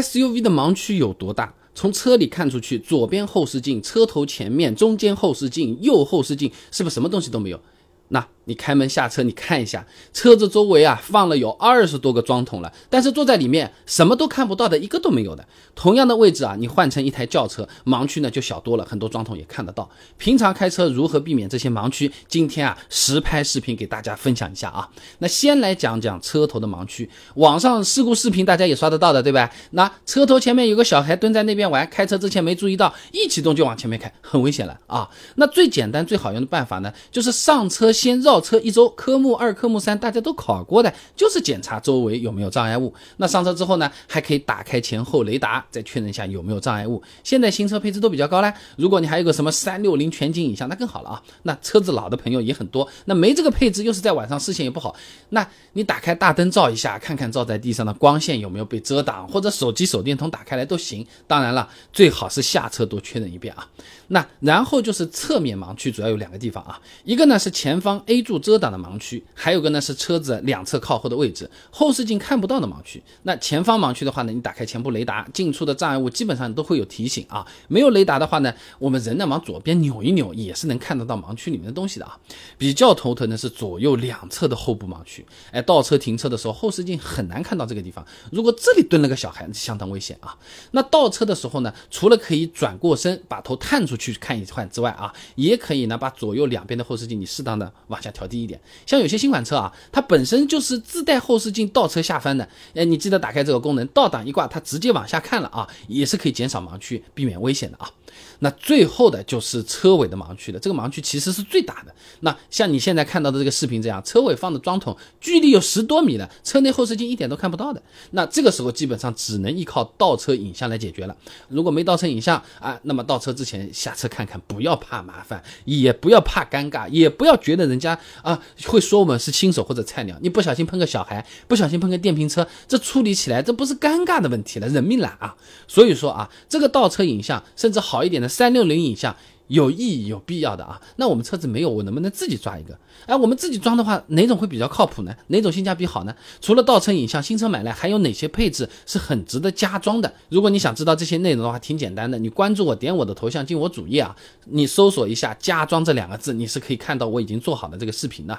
SUV 的盲区有多大？从车里看出去，左边后视镜、车头前面、中间后视镜、右后视镜，是不是什么东西都没有？那你开门下车，你看一下车子周围啊，放了有二十多个桩桶了，但是坐在里面什么都看不到的，一个都没有的。同样的位置啊，你换成一台轿车，盲区呢就小多了，很多桩桶也看得到。平常开车如何避免这些盲区？今天啊，实拍视频给大家分享一下啊。那先来讲讲车头的盲区，网上事故视频大家也刷得到的，对吧？那车头前面有个小孩蹲在那边玩，开车之前没注意到，一启动就往前面开，很危险了啊。那最简单最好用的办法呢，就是上车。先绕车一周，科目二、科目三大家都考过的，就是检查周围有没有障碍物。那上车之后呢，还可以打开前后雷达，再确认一下有没有障碍物。现在新车配置都比较高了，如果你还有个什么三六零全景影像，那更好了啊。那车子老的朋友也很多，那没这个配置，又是在晚上视线也不好，那你打开大灯照一下，看看照在地上的光线有没有被遮挡，或者手机手电筒打开来都行。当然了，最好是下车多确认一遍啊。那然后就是侧面盲区，主要有两个地方啊，一个呢是前方。方 A 柱遮挡的盲区，还有个呢是车子两侧靠后的位置，后视镜看不到的盲区。那前方盲区的话呢，你打开前部雷达，进出的障碍物基本上都会有提醒啊。没有雷达的话呢，我们人呢往左边扭一扭，也是能看得到盲区里面的东西的啊。比较头疼的是左右两侧的后部盲区，哎，倒车停车的时候后视镜很难看到这个地方，如果这里蹲了个小孩，相当危险啊。那倒车的时候呢，除了可以转过身把头探出去看一看之外啊，也可以呢把左右两边的后视镜你适当的。往下调低一点，像有些新款车啊，它本身就是自带后视镜倒车下翻的，哎，你记得打开这个功能，倒档一挂，它直接往下看了啊，也是可以减少盲区，避免危险的啊。那最后的就是车尾的盲区了，这个盲区其实是最大的。那像你现在看到的这个视频这样，车尾放的桩桶距离有十多米了，车内后视镜一点都看不到的。那这个时候基本上只能依靠倒车影像来解决了。如果没倒车影像啊，那么倒车之前下车看看，不要怕麻烦，也不要怕尴尬，也不要觉得人家啊会说我们是新手或者菜鸟。你不小心碰个小孩，不小心碰个电瓶车，这处理起来这不是尴尬的问题了，人命了啊！所以说啊，这个倒车影像甚至好一点的。三六零影像有意义、有必要的啊，那我们车子没有，我能不能自己抓一个？哎，我们自己装的话，哪种会比较靠谱呢？哪种性价比好呢？除了倒车影像，新车买来还有哪些配置是很值得加装的？如果你想知道这些内容的话，挺简单的，你关注我，点我的头像进我主页啊，你搜索一下“加装”这两个字，你是可以看到我已经做好的这个视频的。